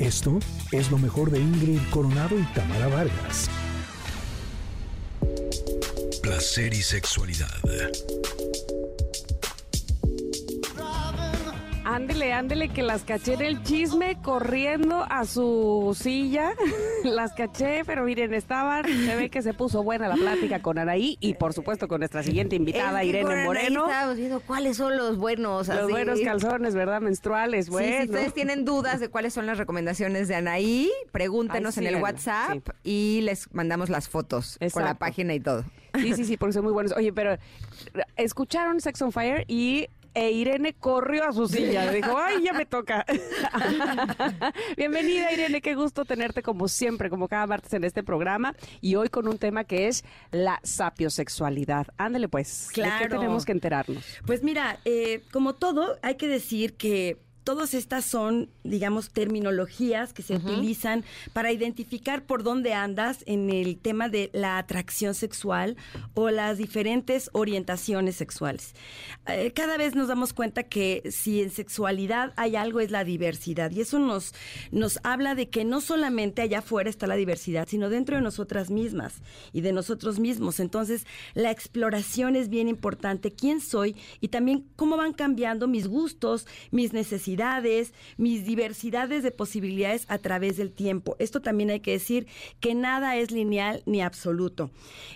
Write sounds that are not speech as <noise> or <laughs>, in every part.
Esto es lo mejor de Ingrid Coronado y Tamara Vargas. Placer y sexualidad. Ándele, ándele, que las caché en el chisme corriendo a su silla. <laughs> las caché, pero miren, estaban, se ve que se puso buena la plática con Anaí y por supuesto con nuestra siguiente invitada, Es que Irene Moreno. Estábamos viendo cuáles son los buenos. Los así. buenos calzones, ¿verdad? Menstruales, Sí, bueno. si ustedes tienen dudas de cuáles son las recomendaciones de Anaí, pregúntenos Ay, en el WhatsApp y les mandamos las fotos con la Exacto. página y todo. Sí, sí, sí, porque son muy buenos. Oye, pero escucharon Sex on Fire y e Irene corrió a su silla. Dijo, ay, ya me toca. <laughs> Bienvenida, Irene. Qué gusto tenerte como siempre, como cada martes en este programa. Y hoy con un tema que es la sapiosexualidad. Ándale, pues. ¿De qué Claro. tenemos que enterarnos? Pues mira, eh, como todo, hay que decir que todas estas son, digamos, terminologías que se utilizan para identificar por dónde andas en el tema de la atracción sexual o las diferentes orientaciones sexuales. Eh, cada vez nos damos cuenta que si en sexualidad hay algo es la diversidad y eso nos, nos habla de que no solamente allá afuera está la diversidad, sino dentro de nosotras mismas y de nosotros mismos. Entonces, la exploración es bien importante. ¿Quién soy? Y también cómo van cambiando mis gustos, mis necesidades, mis diversidades de posibilidades a través del tiempo. Esto también hay que decir que nada es lineal ni absoluto.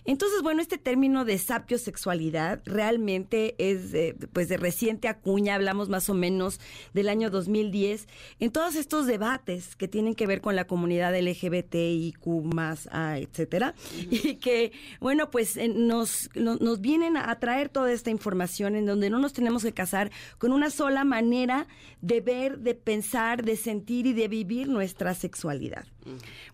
Entonces, bueno, este término de sapiosexualidad realmente es pues de reciente acuña, hablamos más o menos del año 2010, en todos estos debates que tienen que ver con la comunidad LGBTIQ más, etcétera, y que, bueno, pues eh, nos, no- nos vienen a traer toda esta información en donde no nos tenemos que casar con una sola manera de ver, de pensar, de sentir y de vivir nuestra sexualidad.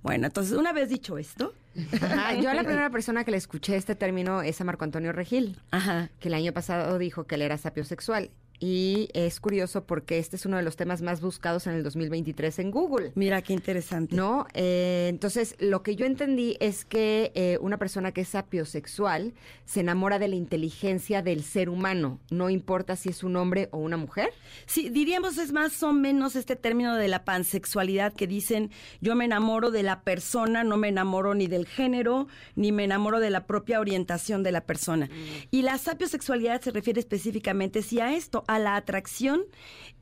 Bueno, entonces, una vez dicho esto, Ajá, yo la <laughs> primera persona que le escuché este término es a Marco Antonio Regil, ajá, que el año pasado dijo que él era sapiosexual. Y es curioso porque este es uno de los temas más buscados en el 2023 en Google. mira qué interesante. ¿No? Eh, entonces, lo que yo entendí es que eh, una persona que es sapiosexual se enamora de la inteligencia del ser humano, no importa si es un hombre o una mujer. Sí, diríamos es más o menos este término de la pansexualidad que dicen yo me enamoro de la persona, no me enamoro ni del género, ni me enamoro de la propia orientación de la persona. Y la sapiosexualidad se refiere específicamente sí a esto, a la atracción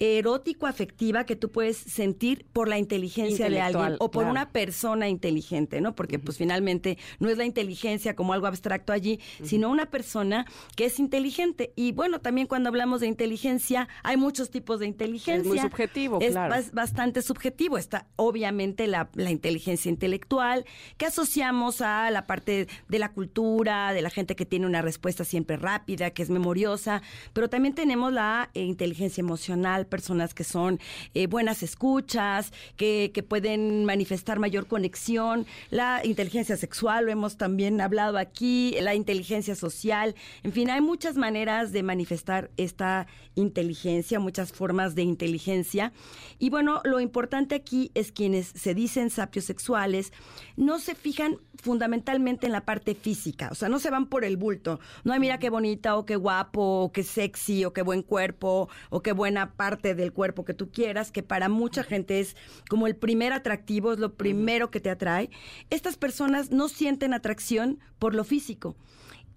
erótico-afectiva que tú puedes sentir por la inteligencia de alguien o por claro. una persona inteligente, ¿no? Porque pues finalmente no es la inteligencia como algo abstracto allí, sino una persona que es inteligente. Y bueno, también cuando hablamos de inteligencia, hay muchos tipos de inteligencia. Es muy subjetivo, Es claro. bas- bastante subjetivo. Está obviamente la, la inteligencia intelectual, que asociamos a la parte de la cultura, de la gente que tiene una respuesta siempre rápida, que es memoriosa, pero también tenemos la eh, inteligencia emocional, personas que son eh, buenas escuchas, que, que pueden manifestar mayor conexión, la inteligencia sexual, lo hemos también hablado aquí, la inteligencia social, en fin, hay muchas maneras de manifestar esta inteligencia, muchas formas de inteligencia. Y bueno, lo importante aquí es quienes se dicen sapiosexuales no se fijan fundamentalmente en la parte física, o sea, no se van por el bulto. No hay mira qué bonita o qué guapo o qué sexy o qué buen cuerpo o qué buena parte del cuerpo que tú quieras, que para mucha gente es como el primer atractivo, es lo primero que te atrae. Estas personas no sienten atracción por lo físico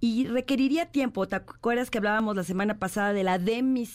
y requeriría tiempo. ¿Te acuerdas que hablábamos la semana pasada de la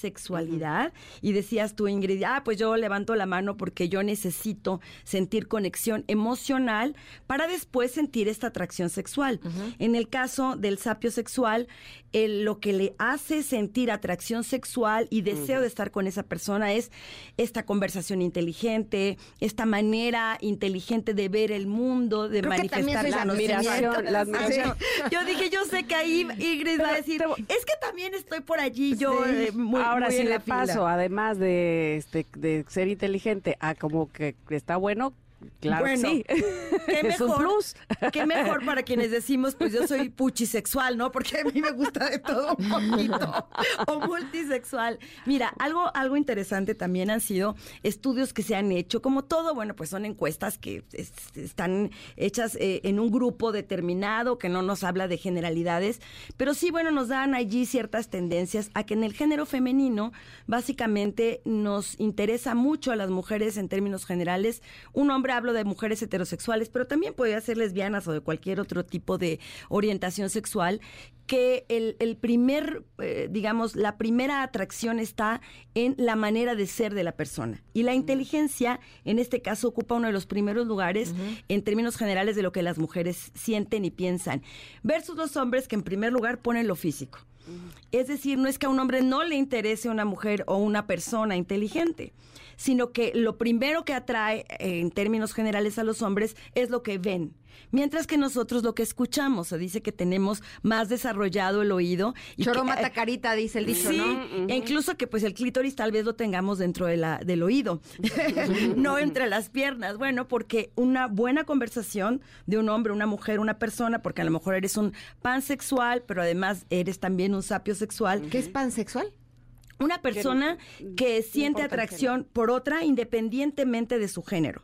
demisexualidad? Y decías tú, Ingrid, ah, pues yo levanto la mano porque yo necesito sentir conexión emocional para después sentir esta atracción sexual. En el caso del sapio sexual, el- lo que le hace sentir atracción sexual y deseo de estar con esa persona es esta conversación inteligente, esta manera inteligente de ver el mundo, de Creo que también manifestar la admiración, la admiración. yo dije, yo sé que ahí Ingrid va a decir, es que también estoy por allí, yo Sí. eh, muy, Ahora, muy si le fila. paso, además de, este, de ser inteligente, a como que está bueno, Claro bueno, sí. <laughs> qué <laughs> Es un mejor, plus. <laughs> qué mejor para quienes decimos, pues yo soy puchisexual, ¿no? Porque a mí me gusta de todo un poquito, o multisexual. Mira, algo, algo interesante también han sido estudios que se han hecho, como todo, bueno, pues son encuestas que es- están hechas eh, en un grupo determinado, que no nos habla de generalidades, pero sí, bueno, nos dan allí ciertas tendencias a que en el género femenino, básicamente nos interesa mucho a las mujeres en términos generales. Un hombre hablo de mujeres heterosexuales, pero también podría ser lesbianas o de cualquier otro tipo de orientación sexual, que el, el primer, eh, digamos, la primera atracción está en la manera de ser de la persona. Y la inteligencia, en este caso, ocupa uno de los primeros lugares en términos generales de lo que las mujeres sienten y piensan, versus los hombres que en primer lugar ponen lo físico. Es decir, no es que a un hombre no le interese una mujer o una persona inteligente, sino que lo primero que atrae eh, en términos generales a los hombres es lo que ven. Mientras que nosotros lo que escuchamos, se dice que tenemos más desarrollado el oído. y Choro que- mata carita, dice el dicho, sí, ¿no? e incluso que pues el clítoris tal vez lo tengamos dentro de la, del oído, <laughs> no entre las piernas. Bueno, porque una buena conversación de un hombre, una mujer, una persona, porque a lo mejor eres un pansexual, pero además eres también un sapio sexual. ¿Qué es pansexual? Una persona que siente atracción por otra independientemente de su género.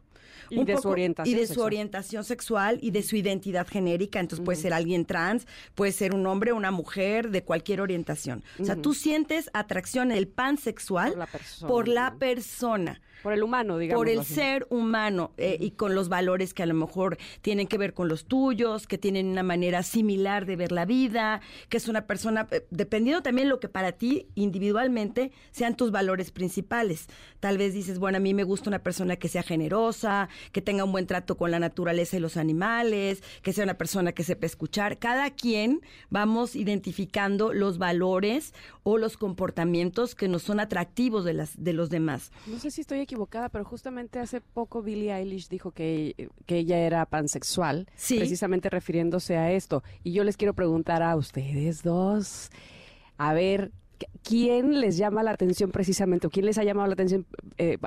Y Un de su orientación Y de su sexual. orientación sexual y de su identidad genérica. Entonces puede ser alguien trans, puede ser un hombre, una mujer, de cualquier orientación. O sea, tú sientes atracción el pansexual Por la persona, por la persona Por el humano, digamos. por el ser humano eh, y con los valores que a lo mejor tienen que ver con los tuyos, que tienen una manera similar de ver la vida, que es una persona, eh, dependiendo también lo que para ti individualmente sean tus valores principales. Tal vez dices, bueno, a mí me gusta una persona que sea generosa, que tenga un buen trato con la naturaleza y los animales, que sea una persona que sepa escuchar. Cada quien vamos identificando los valores o los comportamientos que nos son atractivos de, las, de los demás. No sé si estoy equivocada, pero justamente hace poco Billie Eilish dijo que, que ella era pansexual, Sí. precisamente refiriéndose a esto. Y yo les quiero preguntar a ustedes dos, a ver, ¿quién les llama la atención precisamente o quién les ha llamado la atención eh,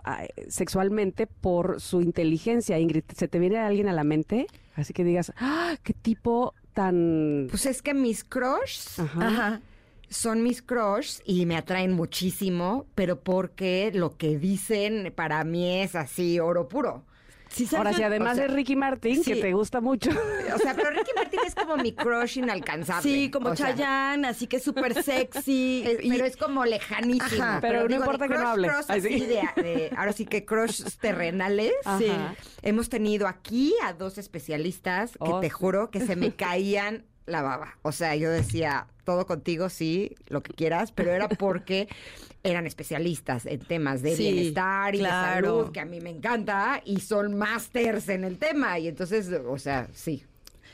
sexualmente por su inteligencia? Ingrid, ¿se te viene alguien a la mente? Así que digas, ¡ah, qué tipo tan... Pues es que mis crushs Ajá. Ajá. son mis crushs y me atraen muchísimo, pero porque lo que dicen para mí es así oro puro. Ahora, si además o sea, de Ricky Martin, que te gusta mucho. <laughs> O sea, pero Ricky Martin es como mi crush inalcanzable. Sí, como O sea, Chayanne, así que súper sexy. <laughs> es- y- pero es como lejanísimo. Ajá. Pero no digo, importa que no crush, hable. crush así de- de- ahora sí que crush <laughs> terrenales. Sí. Hemos tenido aquí a dos especialistas que Oh, te juro que se me caían la baba. O sea, yo decía, todo contigo, sí, lo que quieras, pero era <laughs> porque eran especialistas en temas de Sí, bienestar y claro. de salud, que a mí me encanta, y son másters en el tema. Y entonces, o sea, sí,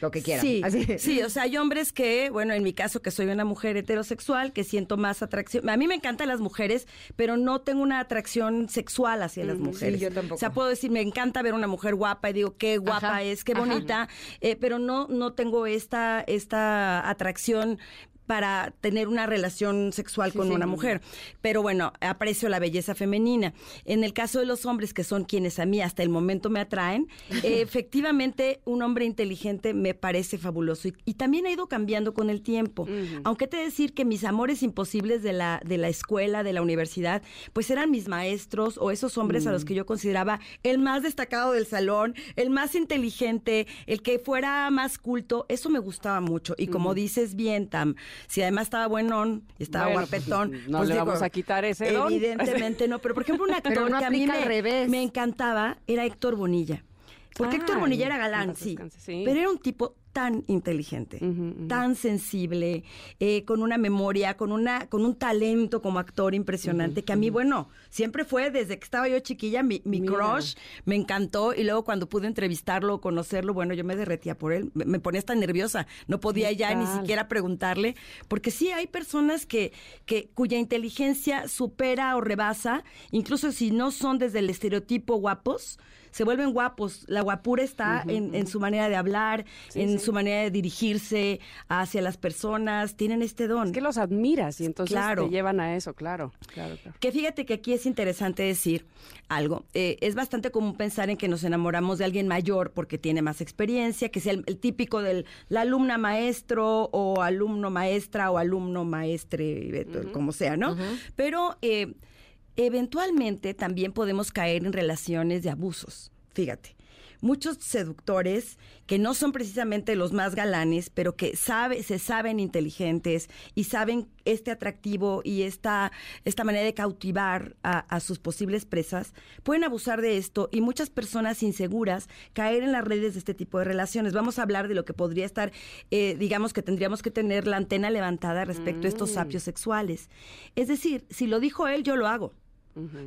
lo que quieran. Sí, Así. sí, o sea, hay hombres que, bueno, en mi caso que soy una mujer heterosexual, que siento más atracción. A mí me encantan las mujeres, pero no tengo una atracción sexual hacia las mujeres. yo tampoco. O sea, puedo decir, me encanta ver una mujer guapa y digo, qué guapa Ajá, es, qué bonita, eh, pero no, no tengo esta, esta atracción para tener una relación sexual con sí. una mujer. Pero bueno, aprecio la belleza femenina. En el caso de los hombres, que son quienes a mí hasta el momento me atraen, eh, <laughs> efectivamente un hombre inteligente me parece fabuloso. Y, y también ha ido cambiando con el tiempo. Aunque te decir que mis amores imposibles de la, de la escuela, de la universidad, pues eran mis maestros o esos hombres a los que yo consideraba el más destacado del salón, el más inteligente, el que fuera más culto. Eso me gustaba mucho. Y como dices bien, Tam, si además estaba buenón y estaba Bueno, guapetón, pues, no pues le digo, vamos a quitar ese don. Evidentemente no, pero por ejemplo un <laughs> actor no que a mí me, al revés. me encantaba era Héctor Bonilla. Porque Héctor Bonilla era galán, sí, pero era un tipo tan inteligente, tan sensible, eh, con una memoria, con una, con un talento como actor impresionante, que a mí, bueno, siempre fue desde que estaba yo chiquilla, mi, crush, me encantó, y luego cuando pude entrevistarlo, conocerlo, bueno, yo me derretía por él, me, me ponía hasta nerviosa, no podía ¿Qué ya ni siquiera preguntarle, porque sí hay personas que, que cuya inteligencia supera o rebasa, incluso si no son desde el estereotipo guapos, se vuelven guapos. La guapura está en, en su manera de hablar, Sí, en sí, su manera de dirigirse hacia las personas, tienen este don. Es que los admiras y entonces Claro. te llevan a eso, claro, claro, claro. Que fíjate que aquí es interesante decir algo. Eh, es bastante común pensar en que nos enamoramos de alguien mayor porque tiene más experiencia, que sea el, el típico del la alumna maestro o alumno maestra o alumno maestre, eh, como sea, ¿no? Pero eh, eventualmente también podemos caer en relaciones de abusos. Fíjate. Muchos seductores que no son precisamente los más galanes, pero que sabe, se saben inteligentes y saben este atractivo y esta, esta manera de cautivar a, a sus posibles presas, pueden abusar de esto y muchas personas inseguras caer en las redes de este tipo de relaciones. Vamos a hablar de lo que podría estar, eh, digamos que tendríamos que tener la antena levantada respecto a estos sapios sexuales. Es decir, si lo dijo él, yo lo hago.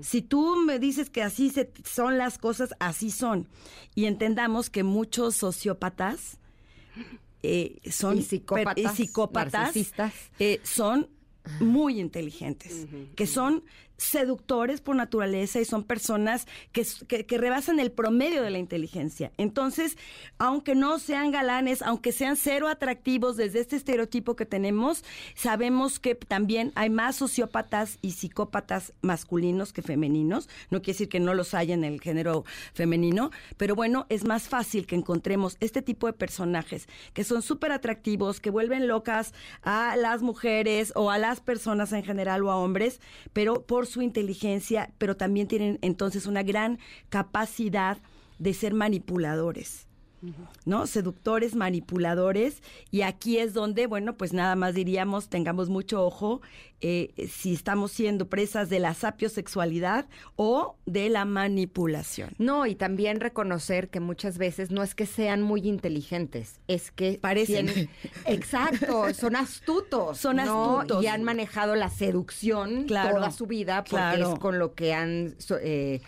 Si tú me dices que así se- son las cosas, así son. Y entendamos que muchos sociópatas eh, son Y psicópatas, y psicópatas eh, son muy inteligentes, que son seductores por naturaleza y son personas que, que rebasan el promedio de la inteligencia. Entonces, aunque no sean galanes, aunque sean cero atractivos desde este estereotipo que tenemos, sabemos que también hay más sociópatas y psicópatas masculinos que femeninos. No quiere decir que no los haya en el género femenino, pero bueno, es más fácil que encontremos este tipo de personajes que son súper atractivos, que vuelven locas a las mujeres o a las personas en general o a hombres, pero por su inteligencia, pero también tienen entonces una gran capacidad de ser manipuladores. ¿No? Seductores, manipuladores, y aquí es donde, bueno, pues nada más diríamos, tengamos mucho ojo eh, si estamos siendo presas de la sapiosexualidad o de la manipulación. No, y también reconocer que muchas veces no es que sean muy inteligentes, es que Parecen. tienen- <laughs> exacto, son astutos. Son ¿no? astutos. Y han manejado la seducción Claro, toda su vida porque claro. es con lo que han eh,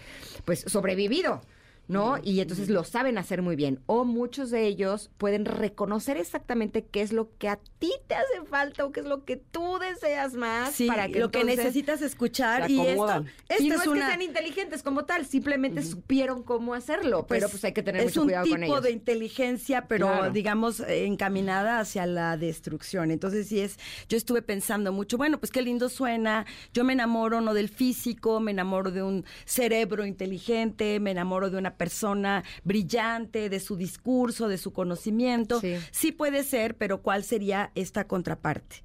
pues sobrevivido. ¿No? Y entonces lo saben hacer muy bien. O muchos de ellos pueden reconocer exactamente qué es lo que a ti te hace falta o qué es lo que tú deseas más Sí, para que lo que necesitas escuchar y esto, acomodan. esta y no es es, una que sean inteligentes como tal, simplemente supieron cómo hacerlo, pero pues hay que tener es mucho un cuidado con tipo ellos. de inteligencia, pero Claro. digamos encaminada hacia la destrucción. Entonces sí es, yo estuve pensando mucho, bueno, pues qué lindo suena, yo me enamoro no del físico, me enamoro de un cerebro inteligente, me enamoro de una persona brillante, de su discurso, de su conocimiento. Sí. sí puede ser, pero ¿cuál sería esta contraparte?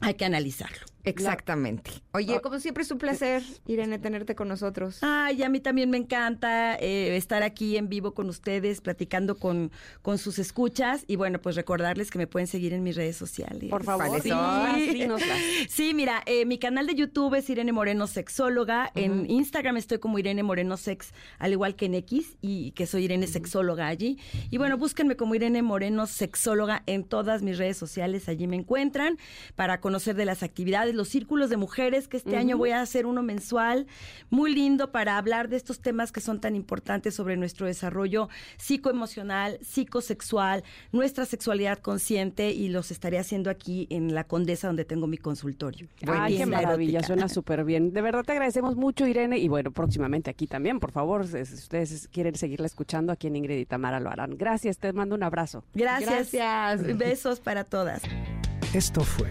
Hay que analizarlo. Exactamente. Oye, como siempre es un placer, Irene, tenerte con nosotros. Ay, a mí también me encanta eh, estar aquí en vivo con ustedes, platicando con, con sus escuchas. Y bueno, pues recordarles que me pueden seguir en mis redes sociales. Por favor, ¿Cuáles Sí. son? dínoslas. Sí, mira, eh, mi canal de YouTube es Irene Moreno Sexóloga. En Instagram estoy como Irene Moreno Sex, al igual que en X, y que soy Irene Sexóloga allí. Y bueno, búsquenme como Irene Moreno Sexóloga en todas mis redes sociales, allí me encuentran, para conocer de las actividades, los círculos de mujeres, que este año voy a hacer uno mensual, muy lindo para hablar de estos temas que son tan importantes sobre nuestro desarrollo psicoemocional, psicosexual, nuestra sexualidad consciente, y los estaré haciendo aquí en La Condesa, donde tengo mi consultorio. Ay, qué maravilla, suena súper bien. De verdad te agradecemos mucho, Irene, y bueno, próximamente aquí también, por favor, si ustedes quieren seguirla escuchando, aquí en Ingrid y Tamara lo harán. Gracias, te mando un abrazo. Gracias. Gracias. Besos para todas. Esto fue